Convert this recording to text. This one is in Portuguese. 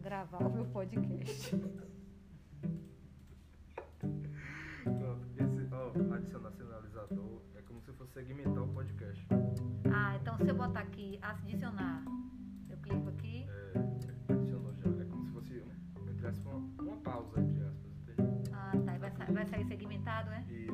gravar o meu podcast. Pronto, adicionar sinalizador é como se fosse segmentar o podcast. Ah, então se eu botar aqui adicionar, eu clico aqui. É, adicionou já. É como se fosse, né, entre aspas, uma, uma pausa, entre aspas. Ah, tá. E vai, vai sair segmentado, né? E